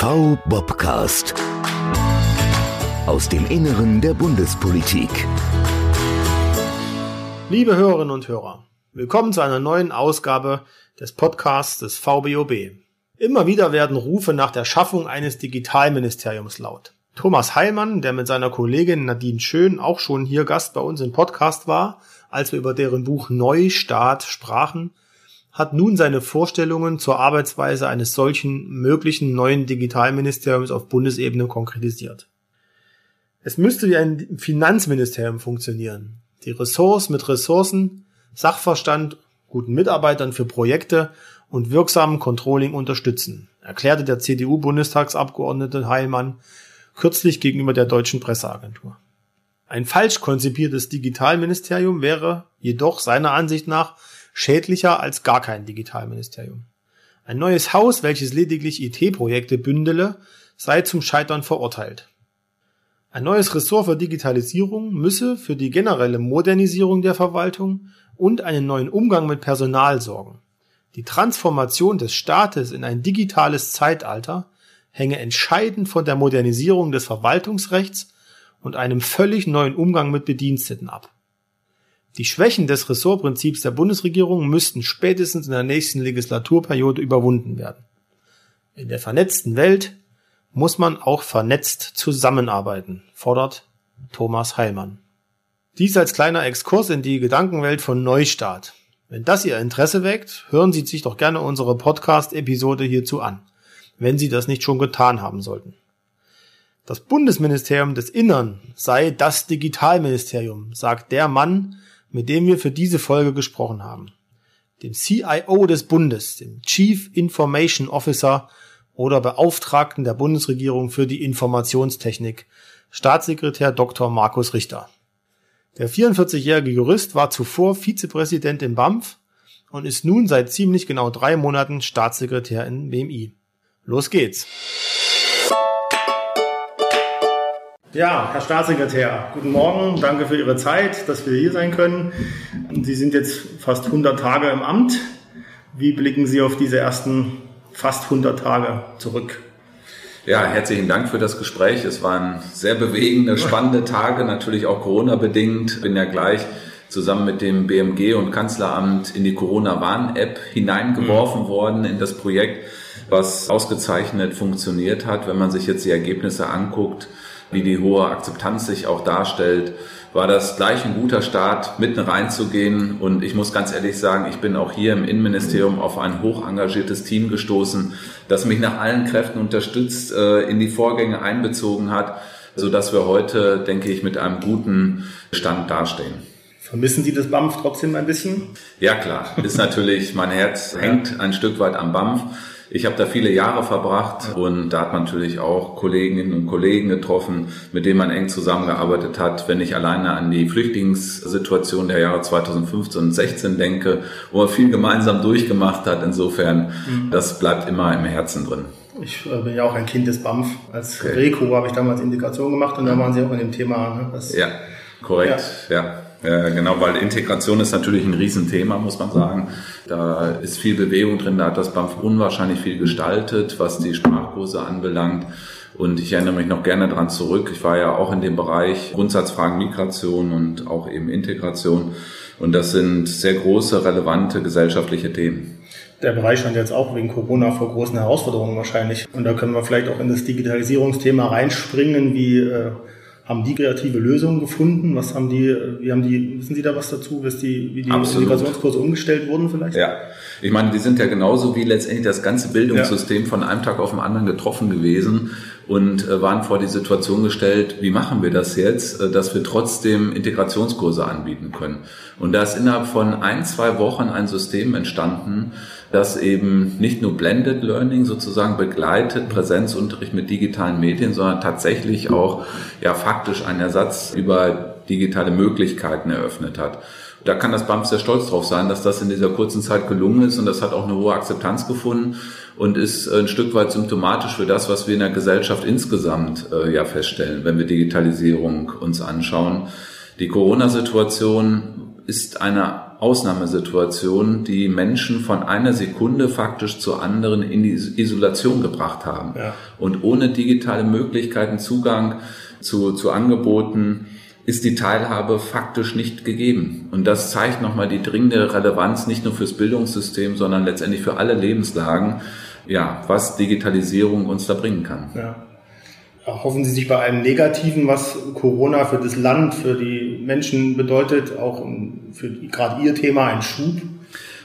V-Bobcast. Aus dem Inneren der Bundespolitik. Liebe Hörerinnen und Hörer, willkommen zu einer neuen Ausgabe des Podcasts des VBOB. Immer wieder werden Rufe nach der Schaffung eines Digitalministeriums laut. Thomas Heilmann, der mit seiner Kollegin Nadine Schön auch schon hier Gast bei uns im Podcast war, als wir über deren Buch Neustart sprachen, hat nun seine Vorstellungen zur Arbeitsweise eines solchen möglichen neuen Digitalministeriums auf Bundesebene konkretisiert. Es müsste wie ein Finanzministerium funktionieren. Die Ressorts mit Ressourcen, Sachverstand, guten Mitarbeitern für Projekte und wirksamen Controlling unterstützen, erklärte der CDU-Bundestagsabgeordnete Heilmann kürzlich gegenüber der deutschen Presseagentur. Ein falsch konzipiertes Digitalministerium wäre jedoch seiner Ansicht nach schädlicher als gar kein Digitalministerium. Ein neues Haus, welches lediglich IT-Projekte bündele, sei zum Scheitern verurteilt. Ein neues Ressort für Digitalisierung müsse für die generelle Modernisierung der Verwaltung und einen neuen Umgang mit Personal sorgen. Die Transformation des Staates in ein digitales Zeitalter hänge entscheidend von der Modernisierung des Verwaltungsrechts und einem völlig neuen Umgang mit Bediensteten ab. Die Schwächen des Ressortprinzips der Bundesregierung müssten spätestens in der nächsten Legislaturperiode überwunden werden. In der vernetzten Welt muss man auch vernetzt zusammenarbeiten, fordert Thomas Heilmann. Dies als kleiner Exkurs in die Gedankenwelt von Neustart. Wenn das Ihr Interesse weckt, hören Sie sich doch gerne unsere Podcast-Episode hierzu an, wenn Sie das nicht schon getan haben sollten. Das Bundesministerium des Innern sei das Digitalministerium, sagt der Mann, mit dem wir für diese Folge gesprochen haben. Dem CIO des Bundes, dem Chief Information Officer oder Beauftragten der Bundesregierung für die Informationstechnik, Staatssekretär Dr. Markus Richter. Der 44-jährige Jurist war zuvor Vizepräsident im BAMF und ist nun seit ziemlich genau drei Monaten Staatssekretär in BMI. Los geht's! Ja, Herr Staatssekretär, guten Morgen. Danke für Ihre Zeit, dass wir hier sein können. Sie sind jetzt fast 100 Tage im Amt. Wie blicken Sie auf diese ersten fast 100 Tage zurück? Ja, herzlichen Dank für das Gespräch. Es waren sehr bewegende, spannende Tage, natürlich auch Corona-bedingt. Bin ja gleich zusammen mit dem BMG und Kanzleramt in die Corona-Warn-App hineingeworfen mhm. worden in das Projekt, was ausgezeichnet funktioniert hat. Wenn man sich jetzt die Ergebnisse anguckt, wie die hohe Akzeptanz sich auch darstellt, war das gleich ein guter Start, mitten reinzugehen. Und ich muss ganz ehrlich sagen, ich bin auch hier im Innenministerium auf ein hoch engagiertes Team gestoßen, das mich nach allen Kräften unterstützt, äh, in die Vorgänge einbezogen hat, so dass wir heute, denke ich, mit einem guten Stand dastehen. Vermissen Sie das BAMF trotzdem ein bisschen? Ja, klar. Ist natürlich, mein Herz hängt ein Stück weit am BAMF. Ich habe da viele Jahre verbracht und da hat man natürlich auch Kolleginnen und Kollegen getroffen, mit denen man eng zusammengearbeitet hat. Wenn ich alleine an die Flüchtlingssituation der Jahre 2015 und 16 denke, wo man viel gemeinsam durchgemacht hat. Insofern, mhm. das bleibt immer im Herzen drin. Ich äh, bin ja auch ein Kind des BAMF. Als okay. Reco habe ich damals Integration gemacht und da waren Sie auch in dem Thema. Ne? Ja, korrekt, ja. ja. Äh, genau, weil Integration ist natürlich ein Riesenthema, muss man sagen. Da ist viel Bewegung drin, da hat das BAMF unwahrscheinlich viel gestaltet, was die Sprachkurse anbelangt. Und ich erinnere mich noch gerne dran zurück. Ich war ja auch in dem Bereich Grundsatzfragen Migration und auch eben Integration. Und das sind sehr große, relevante gesellschaftliche Themen. Der Bereich stand jetzt auch wegen Corona vor großen Herausforderungen wahrscheinlich. Und da können wir vielleicht auch in das Digitalisierungsthema reinspringen, wie äh, haben die kreative Lösungen gefunden? Was haben die, wie haben die, wissen Sie da was dazu, wie die, wie die Integrationskurse umgestellt wurden vielleicht? Ja, ich meine, die sind ja genauso wie letztendlich das ganze Bildungssystem ja. von einem Tag auf den anderen getroffen gewesen und äh, waren vor die Situation gestellt, wie machen wir das jetzt, äh, dass wir trotzdem Integrationskurse anbieten können. Und da ist innerhalb von ein, zwei Wochen ein System entstanden, das eben nicht nur Blended Learning sozusagen begleitet, Präsenzunterricht mit digitalen Medien, sondern tatsächlich auch ja faktisch einen Ersatz über digitale Möglichkeiten eröffnet hat. Da kann das BAMF sehr stolz drauf sein, dass das in dieser kurzen Zeit gelungen ist und das hat auch eine hohe Akzeptanz gefunden und ist ein Stück weit symptomatisch für das, was wir in der Gesellschaft insgesamt äh, ja feststellen, wenn wir Digitalisierung uns anschauen. Die Corona-Situation ist eine Ausnahmesituation, die Menschen von einer Sekunde faktisch zur anderen in die Isolation gebracht haben. Ja. Und ohne digitale Möglichkeiten, Zugang zu, zu Angeboten, ist die Teilhabe faktisch nicht gegeben. Und das zeigt nochmal die dringende Relevanz nicht nur fürs Bildungssystem, sondern letztendlich für alle Lebenslagen, ja, was Digitalisierung uns da bringen kann. Ja. Hoffen Sie sich bei einem Negativen, was Corona für das Land, für die Menschen bedeutet, auch für gerade Ihr Thema, einen Schub?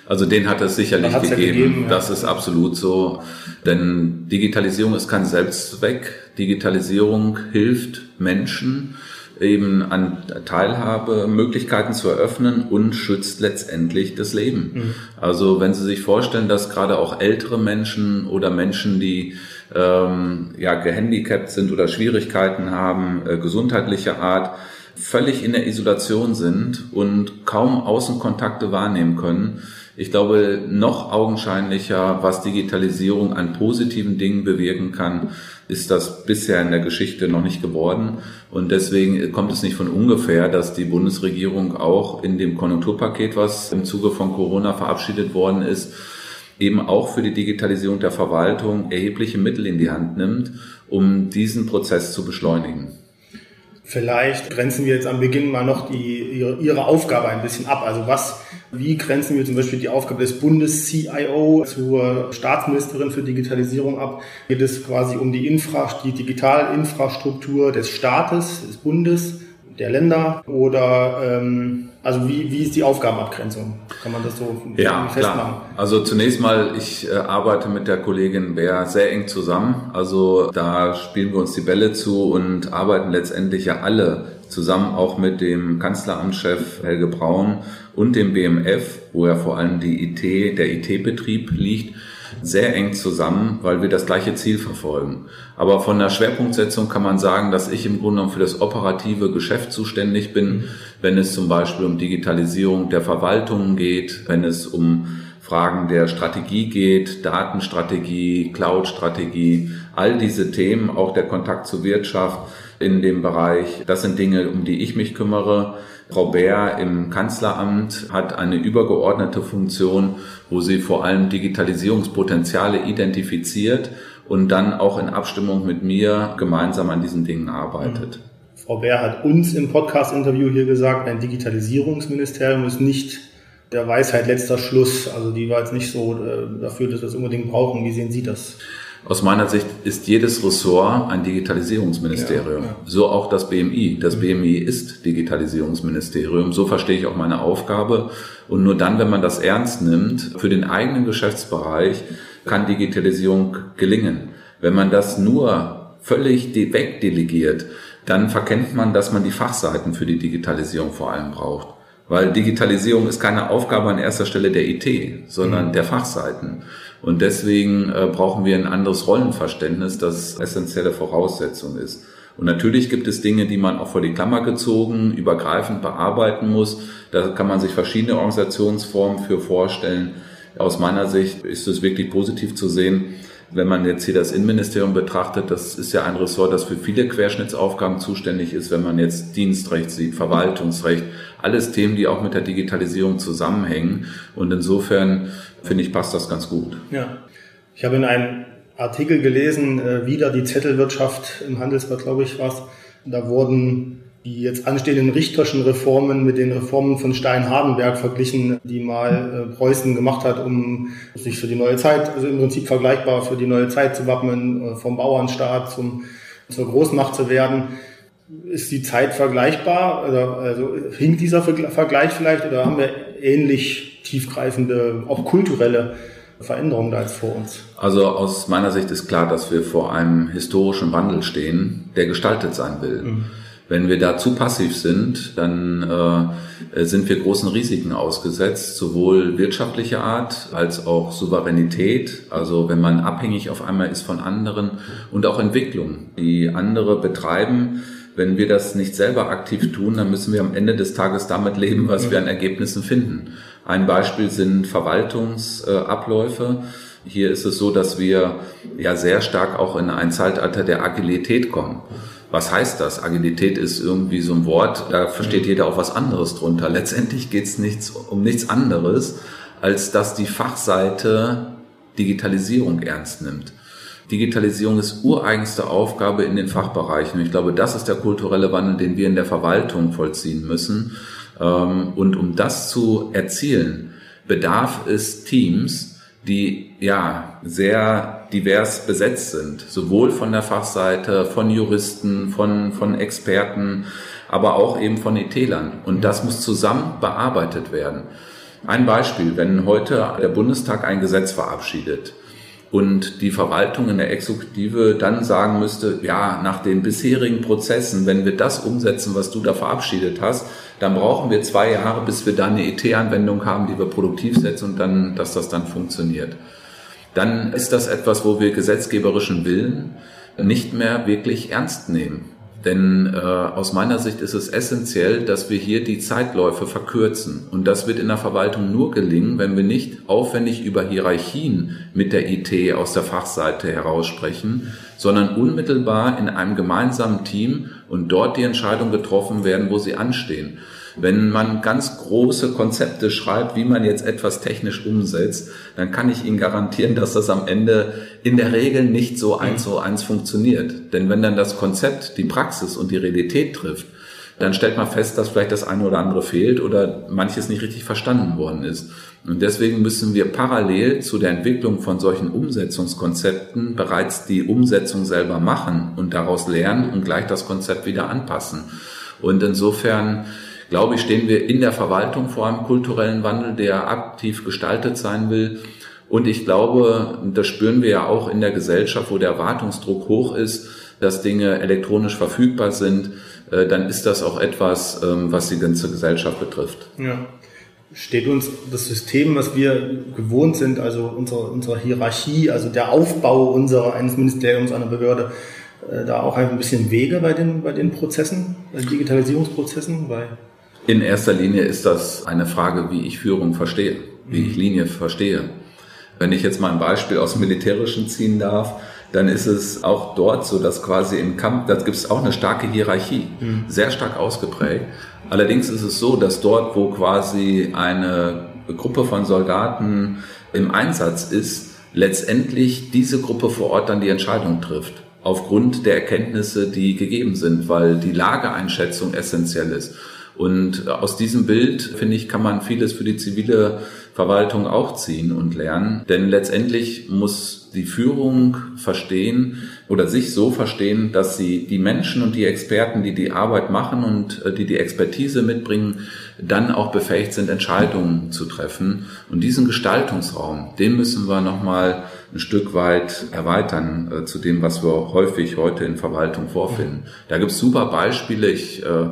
Also den hat es sicherlich gegeben. Ja gegeben ja. Das ist absolut so. Denn Digitalisierung ist kein Selbstzweck. Digitalisierung hilft Menschen eben an Teilhabemöglichkeiten zu eröffnen und schützt letztendlich das Leben. Mhm. Also wenn Sie sich vorstellen, dass gerade auch ältere Menschen oder Menschen, die ähm, ja gehandicapt sind oder Schwierigkeiten haben, äh, gesundheitlicher Art, völlig in der Isolation sind und kaum Außenkontakte wahrnehmen können. Ich glaube, noch augenscheinlicher, was Digitalisierung an positiven Dingen bewirken kann, ist das bisher in der Geschichte noch nicht geworden. Und deswegen kommt es nicht von ungefähr, dass die Bundesregierung auch in dem Konjunkturpaket, was im Zuge von Corona verabschiedet worden ist, eben auch für die Digitalisierung der Verwaltung erhebliche Mittel in die Hand nimmt, um diesen Prozess zu beschleunigen. Vielleicht grenzen wir jetzt am Beginn mal noch die, ihre, ihre Aufgabe ein bisschen ab. Also was, wie grenzen wir zum Beispiel die Aufgabe des Bundes-CIO zur Staatsministerin für Digitalisierung ab? Geht es quasi um die, Infra, die Digitalinfrastruktur des Staates, des Bundes? Der Länder oder ähm, also wie, wie ist die Aufgabenabgrenzung? Kann man das so ja, festmachen? Klar. Also zunächst mal, ich äh, arbeite mit der Kollegin Bär sehr eng zusammen. Also da spielen wir uns die Bälle zu und arbeiten letztendlich ja alle zusammen auch mit dem Kanzleramtschef Helge Braun und dem BMF, wo ja vor allem die IT, der IT-Betrieb liegt sehr eng zusammen, weil wir das gleiche Ziel verfolgen. Aber von der Schwerpunktsetzung kann man sagen, dass ich im Grunde genommen für das operative Geschäft zuständig bin, wenn es zum Beispiel um Digitalisierung der Verwaltungen geht, wenn es um Fragen der Strategie geht, Datenstrategie, Cloud-Strategie, all diese Themen, auch der Kontakt zur Wirtschaft in dem Bereich, das sind Dinge, um die ich mich kümmere. Frau Bär im Kanzleramt hat eine übergeordnete Funktion, wo sie vor allem Digitalisierungspotenziale identifiziert und dann auch in Abstimmung mit mir gemeinsam an diesen Dingen arbeitet. Mhm. Frau Bär hat uns im Podcast-Interview hier gesagt, ein Digitalisierungsministerium ist nicht der Weisheit letzter Schluss. Also die war jetzt nicht so äh, dafür, dass wir es unbedingt brauchen. Wie sehen Sie das? Aus meiner Sicht ist jedes Ressort ein Digitalisierungsministerium. Ja, ja. So auch das BMI. Das BMI ist Digitalisierungsministerium. So verstehe ich auch meine Aufgabe. Und nur dann, wenn man das ernst nimmt, für den eigenen Geschäftsbereich, kann Digitalisierung gelingen. Wenn man das nur völlig wegdelegiert, dann verkennt man, dass man die Fachseiten für die Digitalisierung vor allem braucht. Weil Digitalisierung ist keine Aufgabe an erster Stelle der IT, sondern mhm. der Fachseiten. Und deswegen äh, brauchen wir ein anderes Rollenverständnis, das essentielle Voraussetzung ist. Und natürlich gibt es Dinge, die man auch vor die Klammer gezogen, übergreifend bearbeiten muss. Da kann man sich verschiedene Organisationsformen für vorstellen. Aus meiner Sicht ist es wirklich positiv zu sehen, wenn man jetzt hier das Innenministerium betrachtet, das ist ja ein Ressort, das für viele Querschnittsaufgaben zuständig ist, wenn man jetzt Dienstrecht sieht, Verwaltungsrecht, alles Themen, die auch mit der Digitalisierung zusammenhängen. Und insofern finde ich, passt das ganz gut. Ja. Ich habe in einem Artikel gelesen, äh, wieder die Zettelwirtschaft im Handelsblatt, glaube ich, was. Da wurden die jetzt anstehenden richterschen Reformen mit den Reformen von Stein-Hardenberg verglichen, die mal äh, Preußen gemacht hat, um sich für die neue Zeit, also im Prinzip vergleichbar für die neue Zeit zu wappnen, äh, vom Bauernstaat zum, zur Großmacht zu werden. Ist die Zeit vergleichbar? Also, also hinkt dieser Vergleich vielleicht oder haben wir ähnlich tiefgreifende, auch kulturelle Veränderungen da jetzt vor uns? Also aus meiner Sicht ist klar, dass wir vor einem historischen Wandel stehen, der gestaltet sein will. Mhm. Wenn wir da zu passiv sind, dann äh, sind wir großen Risiken ausgesetzt, sowohl wirtschaftlicher Art als auch Souveränität. Also wenn man abhängig auf einmal ist von anderen und auch Entwicklung, die andere betreiben. Wenn wir das nicht selber aktiv tun, dann müssen wir am Ende des Tages damit leben, was wir an Ergebnissen finden. Ein Beispiel sind Verwaltungsabläufe. Hier ist es so, dass wir ja sehr stark auch in ein Zeitalter der Agilität kommen. Was heißt das? Agilität ist irgendwie so ein Wort, da versteht mhm. jeder auch was anderes drunter. Letztendlich geht es nichts, um nichts anderes, als dass die Fachseite Digitalisierung ernst nimmt. Digitalisierung ist ureigenste Aufgabe in den Fachbereichen. Ich glaube, das ist der kulturelle Wandel, den wir in der Verwaltung vollziehen müssen. Ähm, und um das zu erzielen, bedarf es Teams, die ja sehr divers besetzt sind, sowohl von der Fachseite, von Juristen, von, von Experten, aber auch eben von ETlern. Und das muss zusammen bearbeitet werden. Ein Beispiel, wenn heute der Bundestag ein Gesetz verabschiedet, und die Verwaltung in der Exekutive dann sagen müsste, ja, nach den bisherigen Prozessen, wenn wir das umsetzen, was du da verabschiedet hast, dann brauchen wir zwei Jahre, bis wir da eine ET-Anwendung haben, die wir produktiv setzen und dann, dass das dann funktioniert. Dann ist das etwas, wo wir gesetzgeberischen Willen nicht mehr wirklich ernst nehmen. Denn äh, aus meiner Sicht ist es essentiell, dass wir hier die Zeitläufe verkürzen. Und das wird in der Verwaltung nur gelingen, wenn wir nicht aufwendig über Hierarchien mit der IT aus der Fachseite heraus sprechen, sondern unmittelbar in einem gemeinsamen Team und dort die Entscheidungen getroffen werden, wo sie anstehen. Wenn man ganz große Konzepte schreibt, wie man jetzt etwas technisch umsetzt, dann kann ich Ihnen garantieren, dass das am Ende in der Regel nicht so eins zu eins funktioniert. Denn wenn dann das Konzept die Praxis und die Realität trifft, dann stellt man fest, dass vielleicht das eine oder andere fehlt oder manches nicht richtig verstanden worden ist. Und deswegen müssen wir parallel zu der Entwicklung von solchen Umsetzungskonzepten bereits die Umsetzung selber machen und daraus lernen und gleich das Konzept wieder anpassen. Und insofern glaube ich, stehen wir in der Verwaltung vor einem kulturellen Wandel, der aktiv gestaltet sein will. Und ich glaube, das spüren wir ja auch in der Gesellschaft, wo der Erwartungsdruck hoch ist, dass Dinge elektronisch verfügbar sind, äh, dann ist das auch etwas, ähm, was die ganze Gesellschaft betrifft. Ja. Steht uns das System, was wir gewohnt sind, also unsere, unsere Hierarchie, also der Aufbau unserer, eines Ministeriums, einer Behörde, äh, da auch ein bisschen Wege bei den, bei den Prozessen, bei den Digitalisierungsprozessen? Bei in erster Linie ist das eine Frage, wie ich Führung verstehe, wie ich Linie verstehe. Wenn ich jetzt mal ein Beispiel aus dem Militärischen ziehen darf, dann ist es auch dort so, dass quasi im Kampf, da gibt es auch eine starke Hierarchie, mhm. sehr stark ausgeprägt. Allerdings ist es so, dass dort, wo quasi eine Gruppe von Soldaten im Einsatz ist, letztendlich diese Gruppe vor Ort dann die Entscheidung trifft. Aufgrund der Erkenntnisse, die gegeben sind, weil die Lageeinschätzung essentiell ist. Und aus diesem Bild, finde ich, kann man vieles für die zivile Verwaltung auch ziehen und lernen. Denn letztendlich muss die Führung verstehen oder sich so verstehen, dass sie die Menschen und die Experten, die die Arbeit machen und äh, die die Expertise mitbringen, dann auch befähigt sind, Entscheidungen zu treffen. Und diesen Gestaltungsraum, den müssen wir nochmal ein Stück weit erweitern äh, zu dem, was wir häufig heute in Verwaltung vorfinden. Da gibt es super Beispiele. Ich äh,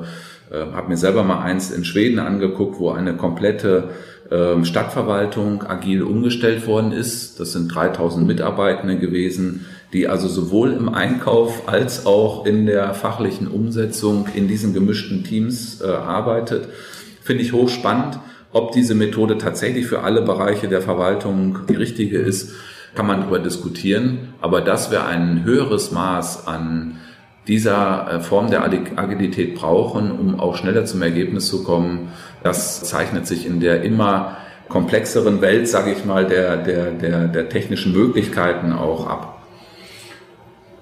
äh, habe mir selber mal eins in Schweden angeguckt, wo eine komplette äh, Stadtverwaltung agil umgestellt worden ist. Das sind 3000 Mitarbeitende gewesen, die also sowohl im Einkauf als auch in der fachlichen Umsetzung in diesen gemischten Teams äh, arbeitet. Finde ich hochspannend. Ob diese Methode tatsächlich für alle Bereiche der Verwaltung die richtige ist, kann man darüber diskutieren. Aber das wäre ein höheres Maß an dieser äh, Form der Agilität brauchen, um auch schneller zum Ergebnis zu kommen. Das zeichnet sich in der immer komplexeren Welt, sage ich mal, der, der, der, der technischen Möglichkeiten auch ab.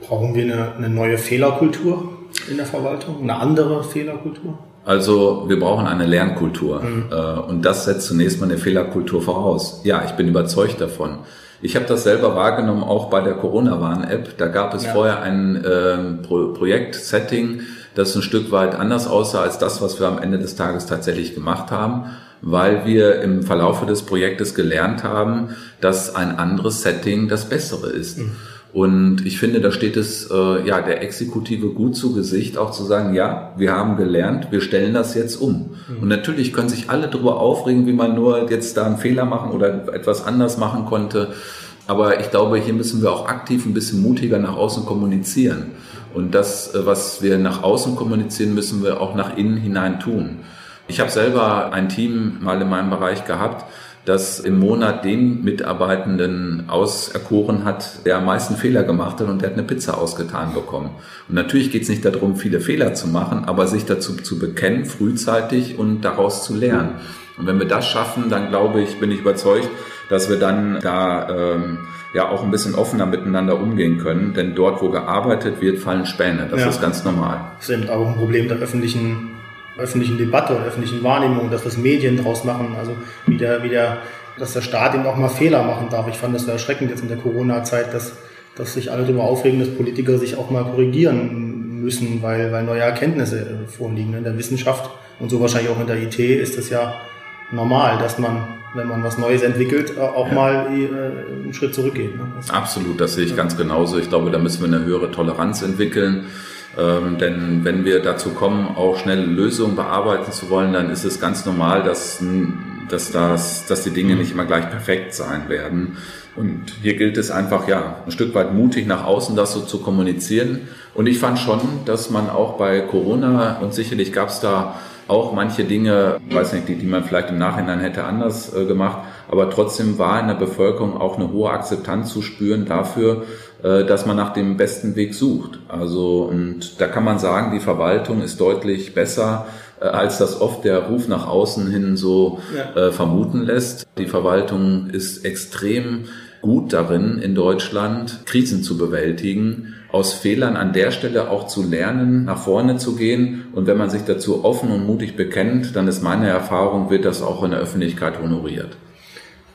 Brauchen wir eine, eine neue Fehlerkultur in der Verwaltung, eine andere Fehlerkultur? Also wir brauchen eine Lernkultur mhm. Äh, und das setzt zunächst mal eine Fehlerkultur voraus. Ja, ich bin überzeugt davon. Ich habe das selber wahrgenommen, auch bei der Corona-Warn-App. Da gab es ja. vorher ein äh, Pro Projekt-Setting, das ein Stück weit anders aussah als das, was wir am Ende des Tages tatsächlich gemacht haben, weil wir im Verlaufe des Projektes gelernt haben, dass ein anderes Setting das bessere ist. Mhm. Und ich finde, da steht es äh, ja der Exekutive gut zu Gesicht, auch zu sagen, ja, wir haben gelernt, wir stellen das jetzt um. Mhm. Und natürlich können sich alle darüber aufregen, wie man nur jetzt da einen Fehler machen oder etwas anders machen konnte. Aber ich glaube, hier müssen wir auch aktiv ein bisschen mutiger nach außen kommunizieren. Und das, äh, was wir nach außen kommunizieren, müssen wir auch nach innen hinein tun. Ich habe selber ein Team mal in meinem Bereich gehabt, das im Monat den Mitarbeitenden auserkoren hat, der am meisten Fehler gemacht hat und der hat eine Pizza ausgetan bekommen. Und natürlich geht es nicht darum, viele Fehler zu machen, aber sich dazu zu bekennen, frühzeitig und daraus zu lernen. Und wenn wir das schaffen, dann glaube ich, bin ich überzeugt, dass wir dann da ähm, ja auch ein bisschen offener miteinander umgehen können. Denn dort, wo gearbeitet wird, fallen Späne. Das ja. ist ganz normal. Das ist eben auch ein Problem der öffentlichen öffentlichen Debatte und öffentlichen Wahrnehmung, dass das Medien draus machen, also wie der, wie der, dass der Staat eben auch mal Fehler machen darf. Ich fand das sehr erschreckend jetzt in der Corona-Zeit, dass, dass sich alle darüber aufregen, dass Politiker sich auch mal korrigieren müssen, weil, weil neue Erkenntnisse vorliegen. In der Wissenschaft und so wahrscheinlich auch in der IT ist es ja normal, dass man, wenn man was Neues entwickelt, auch ja. mal äh, einen Schritt zurückgeht. Ne? Absolut, das sehe ich ganz genauso. Ich glaube, da müssen wir eine höhere Toleranz entwickeln. Ähm, denn wenn wir dazu kommen, auch schnelle Lösungen bearbeiten zu wollen, dann ist es ganz normal, dass, dass, das, dass die Dinge nicht immer gleich perfekt sein werden. Und hier gilt es einfach, ja, ein Stück weit mutig nach außen das so zu kommunizieren. Und ich fand schon, dass man auch bei Corona, und sicherlich gab es da auch manche Dinge, weiß nicht, die, die man vielleicht im Nachhinein hätte anders äh, gemacht, aber trotzdem war in der Bevölkerung auch eine hohe Akzeptanz zu spüren dafür, äh, dass man nach dem besten Weg sucht. Also, und da kann man sagen, die Verwaltung ist deutlich besser, äh, als das oft der Ruf nach außen hin so ja. äh, vermuten lässt. Die Verwaltung ist extrem gut darin, in Deutschland Krisen zu bewältigen, aus Fehlern an der Stelle auch zu lernen, nach vorne zu gehen. Und wenn man sich dazu offen und mutig bekennt, dann ist meine Erfahrung, wird das auch in der Öffentlichkeit honoriert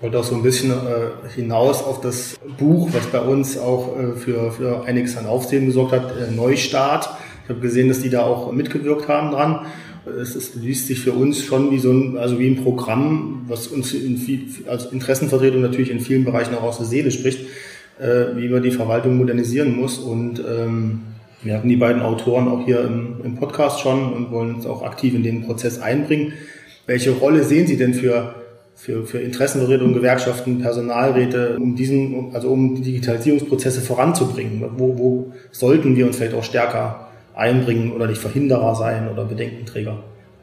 wollte auch so ein bisschen äh, hinaus auf das Buch, was bei uns auch äh, für, für einiges an Aufsehen gesorgt hat, äh, Neustart. Ich habe gesehen, dass die da auch mitgewirkt haben dran. Es ist, liest sich für uns schon wie so ein, also wie ein Programm, was uns in viel, als Interessenvertretung natürlich in vielen Bereichen auch aus der Seele spricht, äh, wie man die Verwaltung modernisieren muss. Und ähm, wir hatten die beiden Autoren auch hier im, im Podcast schon und wollen uns auch aktiv in den Prozess einbringen. Welche Rolle sehen Sie denn für für, für Interessenvertretungen, Gewerkschaften, Personalräte, um diesen, also um Digitalisierungsprozesse voranzubringen? Wo, wo sollten wir uns vielleicht auch stärker einbringen oder nicht Verhinderer sein oder Bedenkenträger?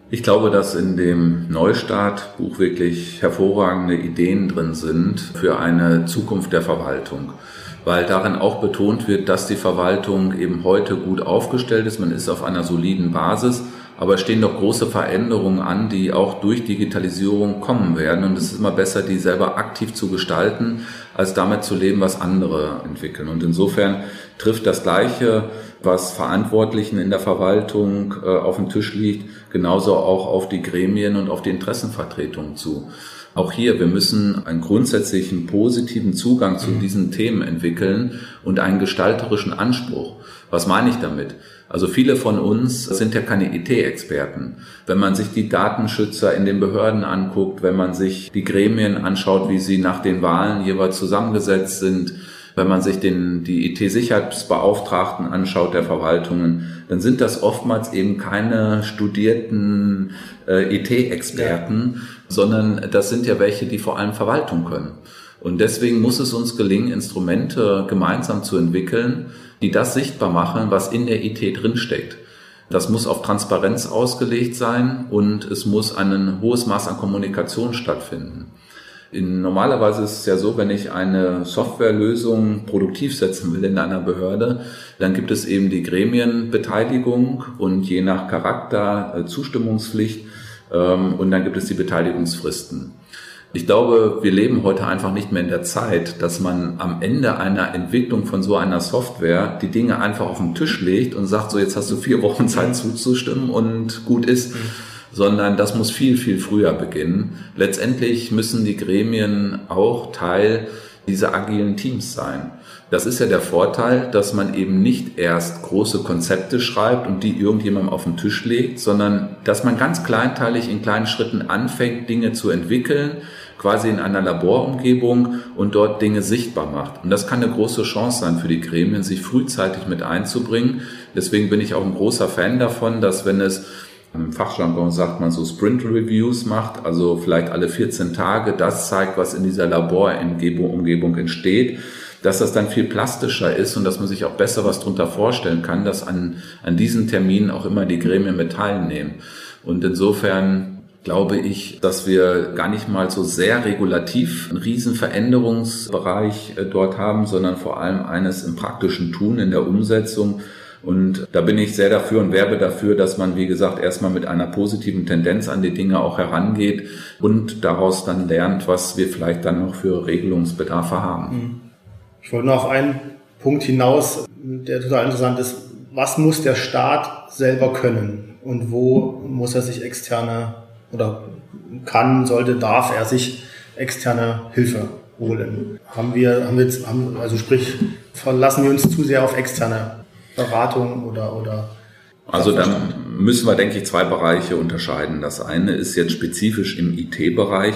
Ich glaube, dass in dem Neustart-Buch wirklich hervorragende Ideen drin sind für eine Zukunft der Verwaltung weil darin auch betont wird, dass die Verwaltung eben heute gut aufgestellt ist. Man ist auf einer soliden Basis aber es stehen noch große Veränderungen an, die auch durch Digitalisierung kommen werden. Und es ist immer besser, die selber aktiv zu gestalten, als damit zu leben, was andere entwickeln. Und insofern trifft das Gleiche, was Verantwortlichen in der Verwaltung äh, auf dem Tisch liegt, genauso auch auf die Gremien und auf die Interessenvertretungen zu. Auch hier, wir müssen einen grundsätzlichen positiven Zugang zu diesen Themen entwickeln und einen gestalterischen Anspruch. Was meine ich damit? Also viele von uns sind ja keine IT-Experten. Wenn man sich die Datenschützer in den Behörden anguckt, wenn man sich die Gremien anschaut, wie sie nach den Wahlen jeweils zusammengesetzt sind, wenn man sich den, die IT-Sicherheitsbeauftragten anschaut der Verwaltungen, dann sind das oftmals eben keine studierten äh, IT-Experten, ja. sondern das sind ja welche, die vor allem Verwaltung können. Und deswegen muss es uns gelingen, Instrumente gemeinsam zu entwickeln, die das sichtbar machen, was in der IT drinsteckt. Das muss auf Transparenz ausgelegt sein und es muss ein hohes Maß an Kommunikation stattfinden. In, normalerweise ist es ja so, wenn ich eine Softwarelösung produktiv setzen will in einer Behörde, dann gibt es eben die Gremienbeteiligung und je nach Charakter äh, Zustimmungspflicht ähm, und dann gibt es die Beteiligungsfristen. Ich glaube, wir leben heute einfach nicht mehr in der Zeit, dass man am Ende einer Entwicklung von so einer Software die Dinge einfach auf den Tisch legt und sagt, so jetzt hast du vier Wochen Zeit zuzustimmen und gut ist. Mhm. Sondern das muss viel, viel früher beginnen. Letztendlich müssen die Gremien auch Teil dieser agilen Teams sein. Das ist ja der Vorteil, dass man eben nicht erst große Konzepte schreibt und die irgendjemandem auf den Tisch legt, sondern dass man ganz kleinteilig in kleinen Schritten anfängt, Dinge zu entwickeln, quasi in einer Laborumgebung und dort Dinge sichtbar macht. Und das kann eine große Chance sein für die Gremien, sich frühzeitig mit einzubringen. Deswegen bin ich auch ein großer Fan davon, dass wenn es im Fachjargon sagt man so Sprint Reviews macht, also vielleicht alle 14 Tage das zeigt, was in dieser Laborumgebung entsteht, dass das dann viel plastischer ist und dass man sich auch besser was darunter vorstellen kann, dass an, an diesen Terminen auch immer die Gremien mit teilnehmen. Und insofern glaube ich, dass wir gar nicht mal so sehr regulativ einen riesen Veränderungsbereich äh, dort haben, sondern vor allem eines im praktischen Tun, in der Umsetzung. Und da bin ich sehr dafür und werbe dafür, dass man, wie gesagt, erstmal mit einer positiven Tendenz an die Dinge auch herangeht und daraus dann lernt, was wir vielleicht dann noch für Regelungsbedarfe haben. Ich wollte noch auf einen Punkt hinaus, der total interessant ist. Was muss der Staat selber können und wo muss er sich externe oder kann, sollte, darf er sich externe Hilfe holen? Haben wir, haben wir jetzt, haben, also sprich, verlassen wir uns zu sehr auf externe Beratung oder, oder also dann müssen wir, denke ich, zwei Bereiche unterscheiden. Das eine ist jetzt spezifisch im IT-Bereich.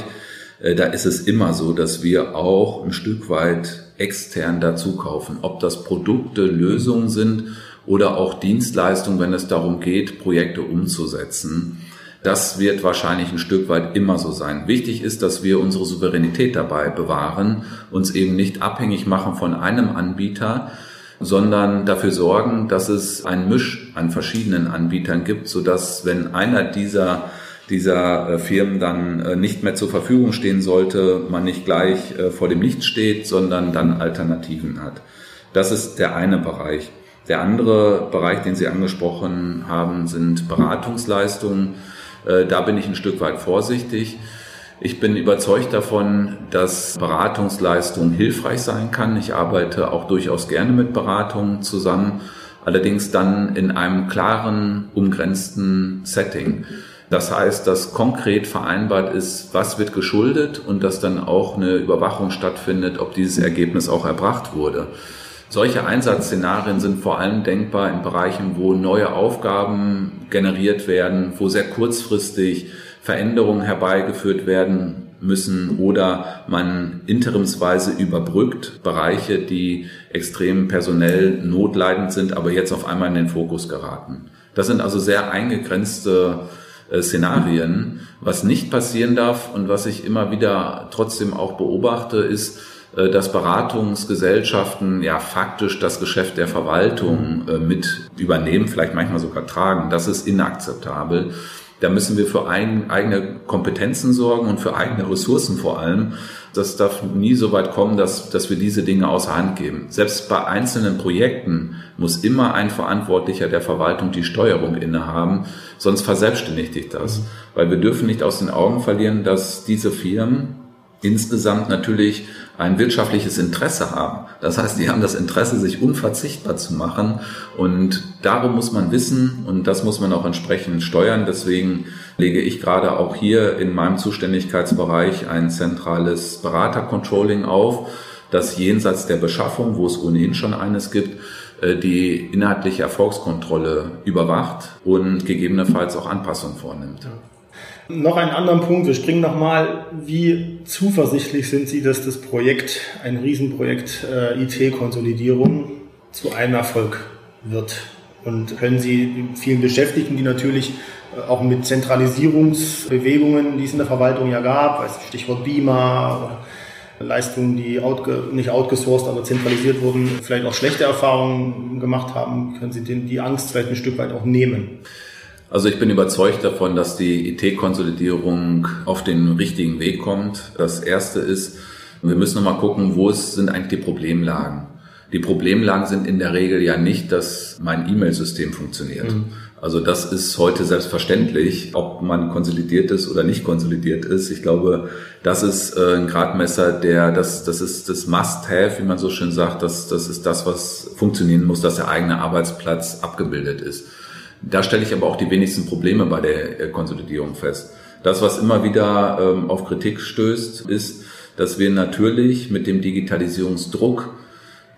Äh, da ist es immer so, dass wir auch ein Stück weit extern dazu kaufen. Ob das Produkte, Lösungen sind oder auch Dienstleistungen, wenn es darum geht, Projekte umzusetzen. Das wird wahrscheinlich ein Stück weit immer so sein. Wichtig ist, dass wir unsere Souveränität dabei bewahren, uns eben nicht abhängig machen von einem Anbieter, sondern dafür sorgen, dass es ein Misch an verschiedenen Anbietern gibt, sodass wenn einer dieser dieser äh, Firmen dann äh, nicht mehr zur Verfügung stehen sollte, man nicht gleich äh, vor dem Licht steht, sondern dann Alternativen hat. Das ist der eine Bereich. Der andere Bereich, den Sie angesprochen haben, sind Beratungsleistungen. Da bin ich ein Stück weit vorsichtig. Ich bin überzeugt davon, dass Beratungsleistung hilfreich sein kann. Ich arbeite auch durchaus gerne mit Beratungen zusammen, allerdings dann in einem klaren, umgrenzten Setting. Das heißt, dass konkret vereinbart ist, was wird geschuldet und dass dann auch eine Überwachung stattfindet, ob dieses Ergebnis auch erbracht wurde. Solche Einsatzszenarien sind vor allem denkbar in Bereichen, wo neue Aufgaben generiert werden, wo sehr kurzfristig Veränderungen herbeigeführt werden müssen oder man interimsweise überbrückt Bereiche, die extrem personell notleidend sind, aber jetzt auf einmal in den Fokus geraten. Das sind also sehr eingegrenzte äh, Szenarien. Was nicht passieren darf und was ich immer wieder trotzdem auch beobachte, ist, dass Beratungsgesellschaften ja faktisch das Geschäft der Verwaltung äh, mit übernehmen, vielleicht manchmal sogar tragen. Das ist inakzeptabel. Da müssen wir für ein, eigene Kompetenzen sorgen und für eigene Ressourcen vor allem. Das darf nie so weit kommen, dass, dass wir diese Dinge außer Hand geben. Selbst bei einzelnen Projekten muss immer ein Verantwortlicher der Verwaltung die Steuerung innehaben, sonst verselbstständigt sich das. Weil wir dürfen nicht aus den Augen verlieren, dass diese Firmen insgesamt natürlich ein wirtschaftliches Interesse haben. Das heißt, die haben das Interesse, sich unverzichtbar zu machen. Und darum muss man wissen und das muss man auch entsprechend steuern. Deswegen lege ich gerade auch hier in meinem Zuständigkeitsbereich ein zentrales Beratercontrolling auf, das jenseits der Beschaffung, wo es ohnehin schon eines gibt, äh, die inhaltliche Erfolgskontrolle überwacht und gegebenenfalls auch Anpassungen vornimmt. Noch einen anderen Punkt, wir springen nochmal. Wie zuversichtlich sind Sie, dass das Projekt, ein Riesenprojekt äh, IT-Konsolidierung, zu einem Erfolg wird? Und können Sie vielen Beschäftigten, die natürlich äh, auch mit Zentralisierungsbewegungen, die es in der Verwaltung ja gab, Stichwort Beamer, Leistungen, die outge nicht outgesourced, aber zentralisiert wurden, vielleicht auch schlechte Erfahrungen gemacht haben, können Sie den, die Angst vielleicht ein Stück weit auch nehmen? Also ich bin überzeugt davon, dass die IT-Konsolidierung auf den richtigen Weg kommt. Das erste ist, wir müssen nochmal gucken, wo es sind eigentlich die Problemlagen. Die Problemlagen sind in der Regel ja nicht, dass mein E-Mail-System funktioniert. Mhm. Also das ist heute selbstverständlich, ob man konsolidiert ist oder nicht konsolidiert ist. Ich glaube, das ist äh, ein Gradmesser, der, das, das ist das Must-Have, wie man so schön sagt. Das, das ist das, was funktionieren muss, dass der eigene Arbeitsplatz abgebildet ist. Da stelle ich aber auch die wenigsten Probleme bei der äh, Konsolidierung fest. Das, was immer wieder ähm, auf Kritik stößt, ist, dass wir natürlich mit dem Digitalisierungsdruck,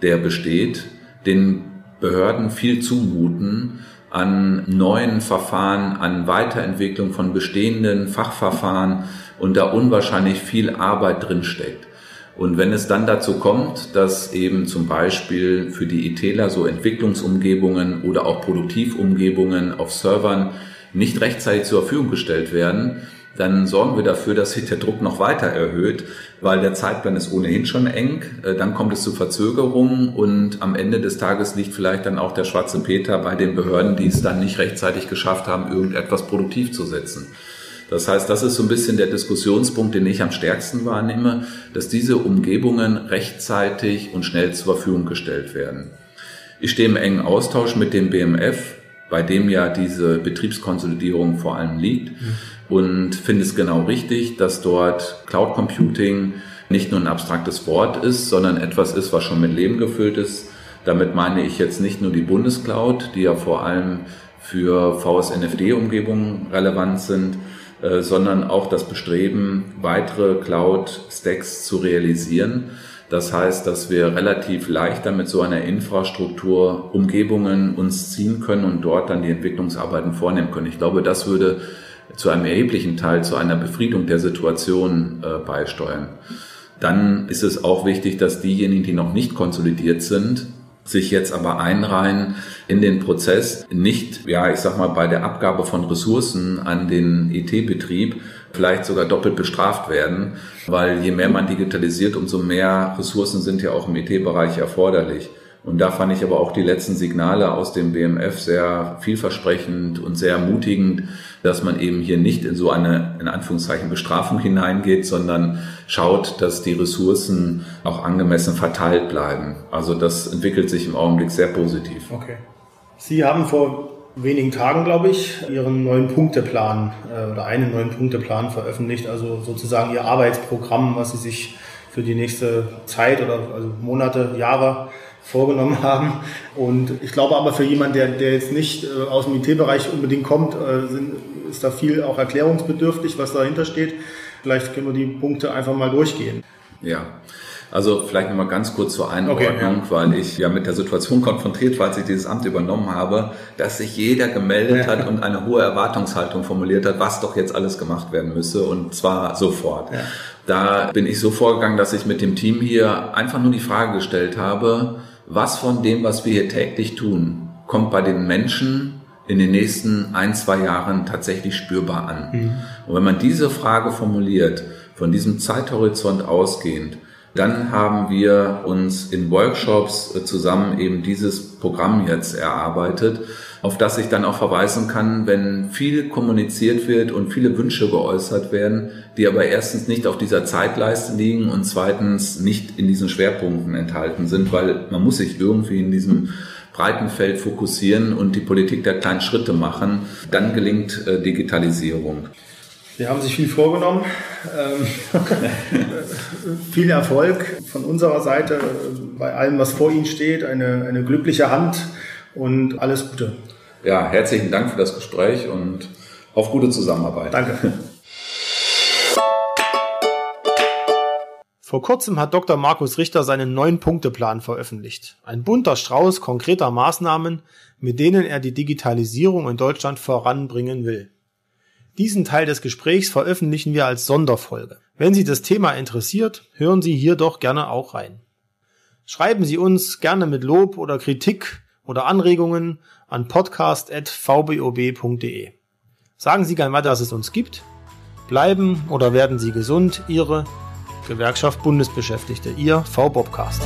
der besteht, den Behörden viel zumuten an neuen Verfahren, an Weiterentwicklung von bestehenden Fachverfahren und da unwahrscheinlich viel Arbeit drinsteckt. Und wenn es dann dazu kommt, dass eben zum Beispiel für die ITler so Entwicklungsumgebungen oder auch Produktivumgebungen auf Servern nicht rechtzeitig zur Verfügung gestellt werden, dann sorgen wir dafür, dass sich der Druck noch weiter erhöht, weil der Zeitplan ist ohnehin schon eng. Äh, dann kommt es zu Verzögerungen und am Ende des Tages liegt vielleicht dann auch der schwarze Peter bei den Behörden, die es dann nicht rechtzeitig geschafft haben, irgendetwas produktiv zu setzen. Das heißt, das ist so ein bisschen der Diskussionspunkt, den ich am stärksten wahrnehme, dass diese Umgebungen rechtzeitig und schnell zur Verfügung gestellt werden. Ich stehe im engen Austausch mit dem BMF, bei dem ja diese Betriebskonsolidierung vor allem liegt mhm. und finde es genau richtig, dass dort Cloud Computing nicht nur ein abstraktes Wort ist, sondern etwas ist, was schon mit Leben gefüllt ist. Damit meine ich jetzt nicht nur die Bundescloud, die ja vor allem für VSNFD-Umgebungen relevant sind, äh, sondern auch das Bestreben, weitere Cloud-Stacks zu realisieren. Das heißt, dass wir relativ leicht damit so einer Infrastruktur Umgebungen uns ziehen können und dort dann die Entwicklungsarbeiten vornehmen können. Ich glaube, das würde zu einem erheblichen Teil zu einer Befriedung der Situation äh, beisteuern. Dann ist es auch wichtig, dass diejenigen, die noch nicht konsolidiert sind, sich jetzt aber einreihen in den Prozess, nicht, ja, ich sag mal, bei der Abgabe von Ressourcen an den IT-Betrieb vielleicht sogar doppelt bestraft werden, weil je mehr man digitalisiert, umso mehr Ressourcen sind ja auch im IT-Bereich erforderlich. Und da fand ich aber auch die letzten Signale aus dem BMF sehr vielversprechend und sehr ermutigend, dass man eben hier nicht in so eine, in Anführungszeichen, Bestrafung hineingeht, sondern schaut, dass die Ressourcen auch angemessen verteilt bleiben. Also das entwickelt sich im Augenblick sehr positiv. Okay. Sie haben vor wenigen Tagen, glaube ich, Ihren neuen Punkteplan äh, oder einen neuen Punkteplan veröffentlicht, also sozusagen Ihr Arbeitsprogramm, was Sie sich für die nächste Zeit oder also Monate, Jahre vorgenommen haben. Und ich glaube aber für jemanden, der, der jetzt nicht äh, aus dem IT-Bereich unbedingt kommt, äh, sind, ist da viel auch erklärungsbedürftig, was dahinter steht. Vielleicht können wir die Punkte einfach mal durchgehen. Ja. Also vielleicht nochmal ganz kurz zur Einordnung, okay, ja. weil ich ja mit der Situation konfrontiert war, als ich dieses Amt übernommen habe, dass sich jeder gemeldet ja. hat und eine hohe Erwartungshaltung formuliert hat, was doch jetzt alles gemacht werden müsse und zwar sofort. Ja. Da bin ich so vorgegangen, dass ich mit dem Team hier einfach nur die Frage gestellt habe, was von dem, was wir hier täglich tun, kommt bei den Menschen in den nächsten ein, zwei Jahren tatsächlich spürbar an. Mhm. Und wenn man diese Frage formuliert, von diesem Zeithorizont ausgehend, dann haben wir uns in Workshops äh, zusammen eben dieses Programm jetzt erarbeitet, auf das ich dann auch verweisen kann, wenn viel kommuniziert wird und viele Wünsche geäußert werden, die aber erstens nicht auf dieser Zeitleiste liegen und zweitens nicht in diesen Schwerpunkten enthalten sind, weil man muss sich irgendwie in diesem breiten Feld fokussieren und die Politik der kleinen Schritte machen. Dann gelingt äh, Digitalisierung. Sie haben sich viel vorgenommen. Ähm, viel Erfolg von unserer Seite bei allem, was vor Ihnen steht. Eine, eine glückliche Hand und alles Gute. Ja, herzlichen Dank für das Gespräch und auf gute Zusammenarbeit. Danke. Vor kurzem hat Dr. Markus Richter seinen neuen Punkteplan veröffentlicht. Ein bunter Strauß konkreter Maßnahmen, mit denen er die Digitalisierung in Deutschland voranbringen will. Diesen Teil des Gesprächs veröffentlichen wir als Sonderfolge. Wenn Sie das Thema interessiert, hören Sie hier doch gerne auch rein. Schreiben Sie uns gerne mit Lob oder Kritik oder Anregungen an podcast.vbob.de. Sagen Sie gern weiter, dass es uns gibt. Bleiben oder werden Sie gesund, Ihre Gewerkschaft Bundesbeschäftigte, Ihr VBobcast.